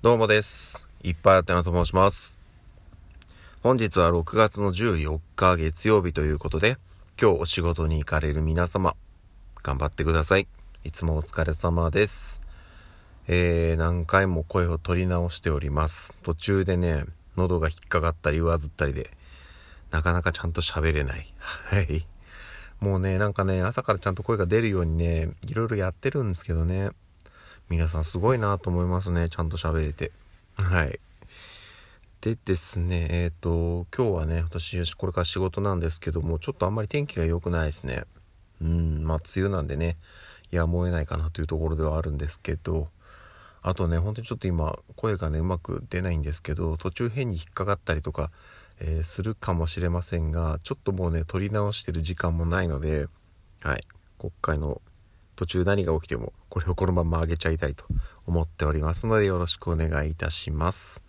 どうもです。いっぱいあってなと申します。本日は6月の14日月曜日ということで、今日お仕事に行かれる皆様、頑張ってください。いつもお疲れ様です。えー、何回も声を取り直しております。途中でね、喉が引っかかったり上ずったりで、なかなかちゃんと喋れない。はい。もうね、なんかね、朝からちゃんと声が出るようにね、いろいろやってるんですけどね。皆さんすごいなと思いますね。ちゃんと喋れて。はい。でですね、えっ、と、今日はね、私、これから仕事なんですけども、ちょっとあんまり天気が良くないですね。うん、まあ、梅雨なんでね、やむを得ないかなというところではあるんですけど、あとね、本当にちょっと今、声がね、うまく出ないんですけど、途中変に引っかかったりとか、えーするかもしれませんが、ちょっともうね、取り直してる時間もないので、はい、国会の途中何が起きても、これをこのまま上げちゃいたいと思っておりますので、よろしくお願いいたします。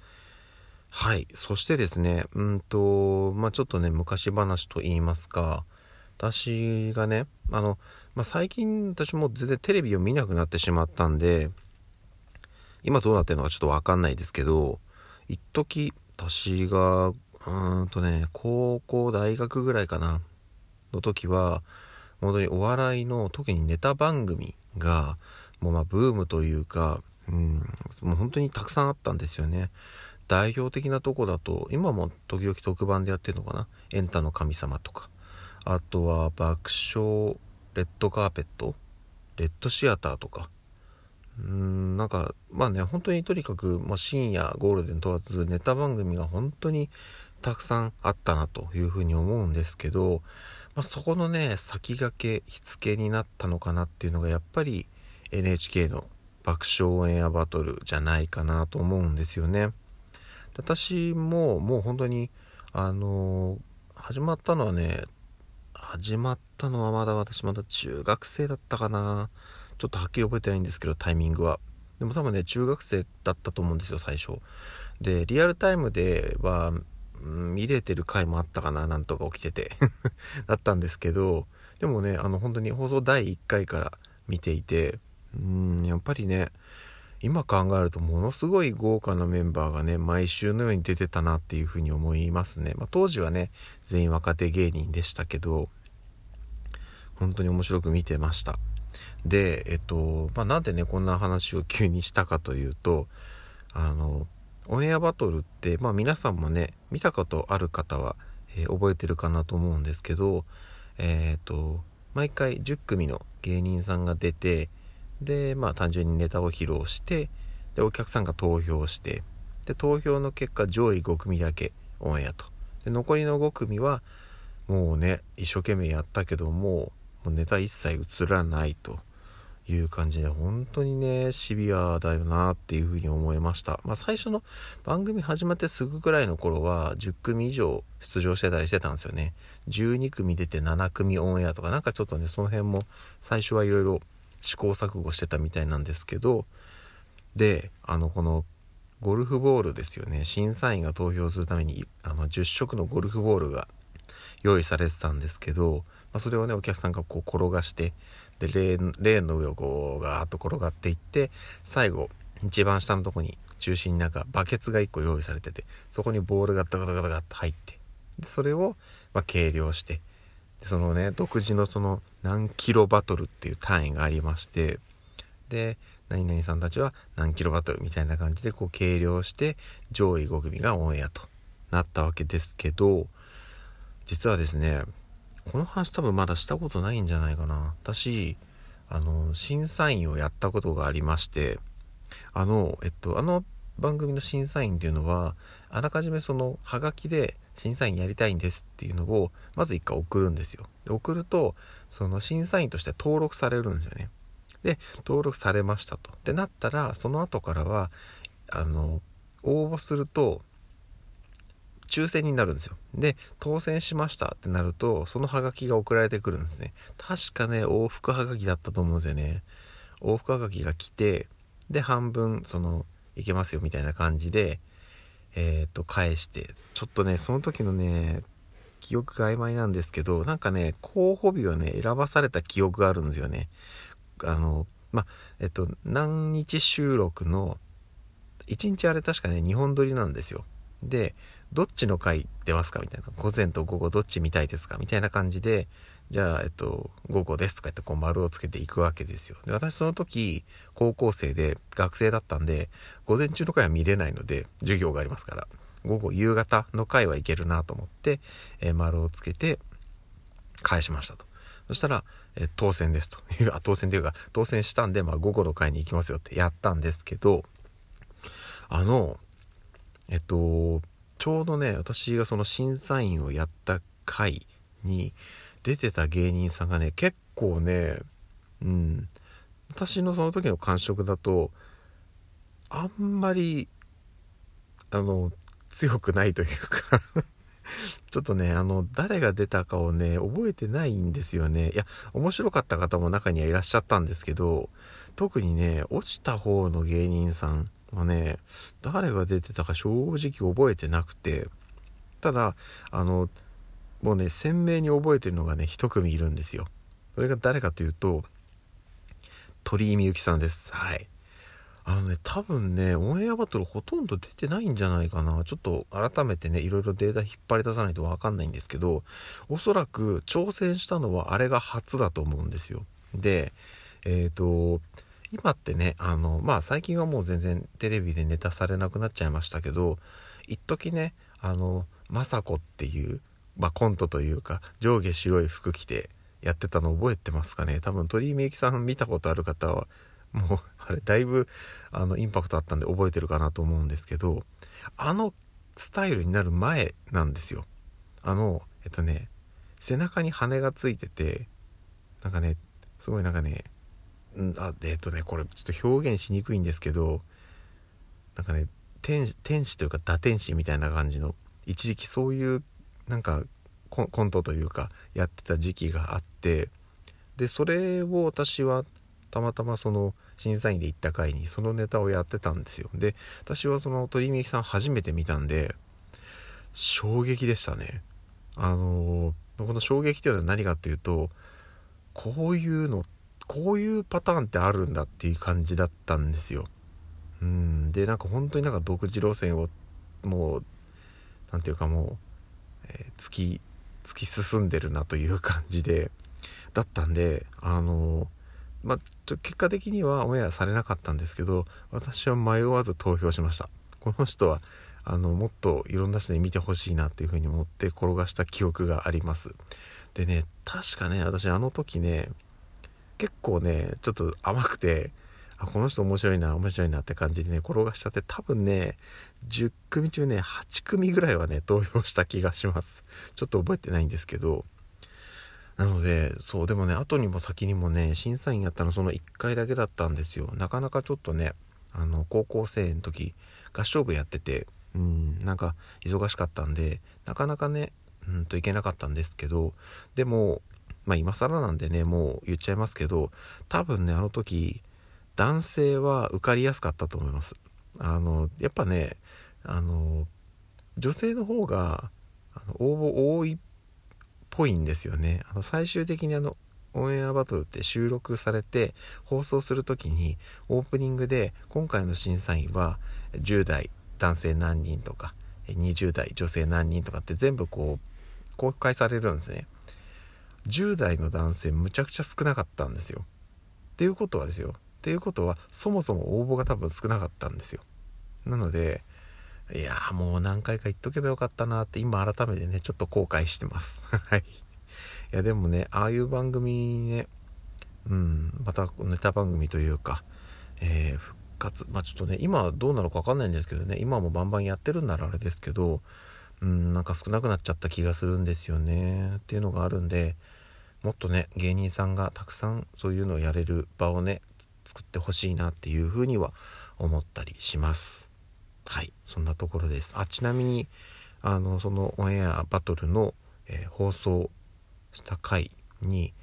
はい。そしてですね、うんと、まあちょっとね、昔話と言いますか、私がね、あの、まあ最近私も全然テレビを見なくなってしまったんで、今どうなってるのかちょっとわかんないですけど、一時私が、うーんとね、高校、大学ぐらいかな、の時は、本当にお笑いの特にネタ番組がもうまあブームというか、うん、もう本当にたくさんあったんですよね。代表的なとこだと今も時々特番でやってるのかな「エンタの神様」とか。あとは爆笑レッドカーペットレッドシアターとか。うーんなんかまあね本当にとにかく、まあ、深夜ゴールデン問わずネタ番組が本当にたくさんあったなというふうに思うんですけど、まあ、そこのね先駆け火付けになったのかなっていうのがやっぱり NHK の爆笑オンエアバトルじゃないかなと思うんですよね。私ももう本当にあのー始まったのはね始まったのはまだ私まだ中学生だったかな。ちょっとはっきり覚えてないんですけどタイミングは。でも多分ね中学生だったと思うんですよ最初。でリアルタイムではうん見れてる回もあったかななんとか起きてて。だったんですけどでもねあの本当に放送第1回から見ていてうんやっぱりね今考えるとものすごい豪華なメンバーがね毎週のように出てたなっていうふうに思いますね、まあ、当時はね全員若手芸人でしたけど本当に面白く見てました。でえっと、まあ、なんでねこんな話を急にしたかというとあのオンエアバトルって、まあ、皆さんもね見たことある方は、えー覚えてるかなと思うんですけどえっと毎回10組の芸人さんが出てでまあ単純にネタを披露してでお客さんが投票してで投票の結果上位5組だけオンエアと。で残りの5組はもうね一生懸命やったけどももうネタ一切映らないと。いう感じで本当にねシビアだよなっていうふうに思いました。まあ最初の番組始まってすぐぐらいの頃は10組以上出場してたりしてたんですよね。12組出て7組オンエアとかなんかちょっとねその辺も最初はいろいろ試行錯誤してたみたいなんですけどであのこのゴルフボールですよね。審査員が投票するためにあの10色のゴルフボールが用意されてたんですけど、まあ、それをねお客さんがこう転がしてでレーンレーンの上をこうガーッと転がっていって最後一番下のとこに中心になんかバケツが1個用意されててそこにボールがダカダカダカッと入ってでそれをま計量してでそのね独自のその何キロバトルっていう単位がありましてで何々さんたちは何キロバトルみたいな感じでこう計量して上位5組がオンエアとなったわけですけど実はですねこの話多分まだしたことないんじゃないかな。私あの審査員をやったことがありましてあのえっとあの番組の審査員っていうのはあらかじめそのハガキで審査員やりたいんですっていうのをまず一回送るんですよ。で送るとその審査員として登録されるんですよね。で登録されましたと。ってなったらその後からはあの応募すると抽選になるんですよ。で当選しましたってなるとそのハガキが送られてくるんですね。確かね往復ハガキだったと思うんですよね。往復ハガキが来てで半分そのいけますよみたいな感じでえっ、と返して。ちょっとねその時のね記憶が曖昧なんですけどなんかね候補日をね選ばされた記憶があるんですよね。あのまえっと何日収録の1日あれ確かね2本撮りなんですよ。でどっちの回出ますかみたいな午前と午後どっち見たいですかみたいな感じでじゃあ、えっと、午後ですとか言ってこう丸をつけていくわけですよ。で、私その時、高校生で学生だったんで、午前中の回は見れないので、授業がありますから、午後、夕方の回はいけるなと思って、えー、丸をつけて、返しましたと。そしたら、えー、当選ですと、あ、当選というか、当選したんで、まあ、午後の回に行きますよってやったんですけど、あの、えっと、ちょうどね、私がその審査員をやった回に、出てた芸人さんがね結構ねうん。私のその時の感触だとあんまりあの強くないというか ちょっとねあの誰が出たかをね覚えてないんですよね。いや面白かった方も中にはいらっしゃったんですけど特にね落ちた方の芸人さんはね誰が出てたか正直覚えてなくてただあのもうね鮮明に覚えてるのがね一組いるんですよ。それが誰かというと鳥居みゆきさんです。はい。あのね多分ねオンエアバトルほとんど出てないんじゃないかな。ちょっと改めてねいろいろデータ引っ張り出さないと分かんないんですけどおそらく挑戦したのはあれが初だと思うんですよ。でえっ、ー、と今ってねあのまあ最近はもう全然テレビでネタされなくなっちゃいましたけど一時ねあの雅子っていうまあ、コントというか上下白い服着てやってたの覚えてますかね？多分鳥居みゆきさん見たことある方はもうあれだいぶあのインパクトあったんで覚えてるかなと思うんですけどあのスタイルになる前なんですよ。あのえっとね背中に羽がついててなんかねすごいなんかねんあえっとねこれちょっと表現しにくいんですけどなんかね天天使というか打天使みたいな感じの一時期そういうなんかコントというかやってた時期があってでそれを私はたまたまその審査員で行った回にそのネタをやってたんですよ。で私はその鳥海さん初めて見たんで衝撃でしたね。あのこの衝撃っていうのは何かっていうとこういうのってこういうパターンってあるんだっていう感じだったんですよ。うん。でなんか本当になんか独自路線をもう何ていうかもうえー、突き突き進んでるなという感じでだったんであのまあ結果的にはオンエアされなかったんですけど私は迷わず投票しました。この人はあのもっといろんな人に見てほしいなっていうふうに思って転がした記憶があります。でね確かね私あの時ね結構ねちょっと甘くてあこの人面白いな面白いなって感じでね転がしちゃって多分ね10組中ね8組ぐらいはね投票した気がします。ちょっと覚えてないんですけど。なのでそうでもね後にも先にもね審査員やったのその1回だけだったんですよ。なかなかちょっとねあの高校生の時合唱部やっててうんなんか忙しかったんでなかなかねうんといけなかったんですけどでもまあ今更なんでねもう言っちゃいますけど多分ねあの時男性は受かりやすかったと思います。あのやっぱねあの女性の方が応募多いっぽいんですよね。あの最終的にあのオンエアバトルって収録されて放送する時にオープニングで今回の審査員は10代男性何人とか20代女性何人とかって全部こう公開されるんですね。10代の男性むちゃくちゃ少なかったんですよ。っていうことはですよ。っていうことはそもそも応募が多分少なかったんですよ。なのでいやもう何回か言っとけばよかったなって今改めてねちょっと後悔してます。はい。いやでもねああいう番組ねうんまたネタ番組というか、えー、復活まあちょっとね今はどうなのか分かんないんですけどね今もバンバンやってるんならあれですけどうんなんか少なくなっちゃった気がするんですよね。っていうのがあるんでもっとね芸人さんがたくさんそういうのをやれる場をね作ってほしいなっていうふうには思ったりします。はいそんなところです。あちなみにあのそのオンエアバトルの、えー、放送した回に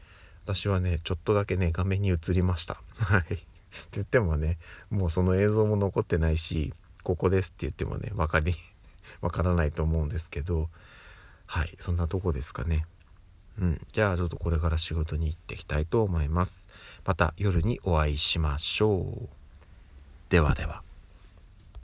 私はねちょっとだけね画面に映りました。はい。って言ってもねもうその映像も残ってないしここですって言ってもね分かりわからないと思うんですけどはいそんなとこですかねうん。じゃあちょっとこれから仕事に行っていきたいと思います。また夜にお会いしましょう。ではでは。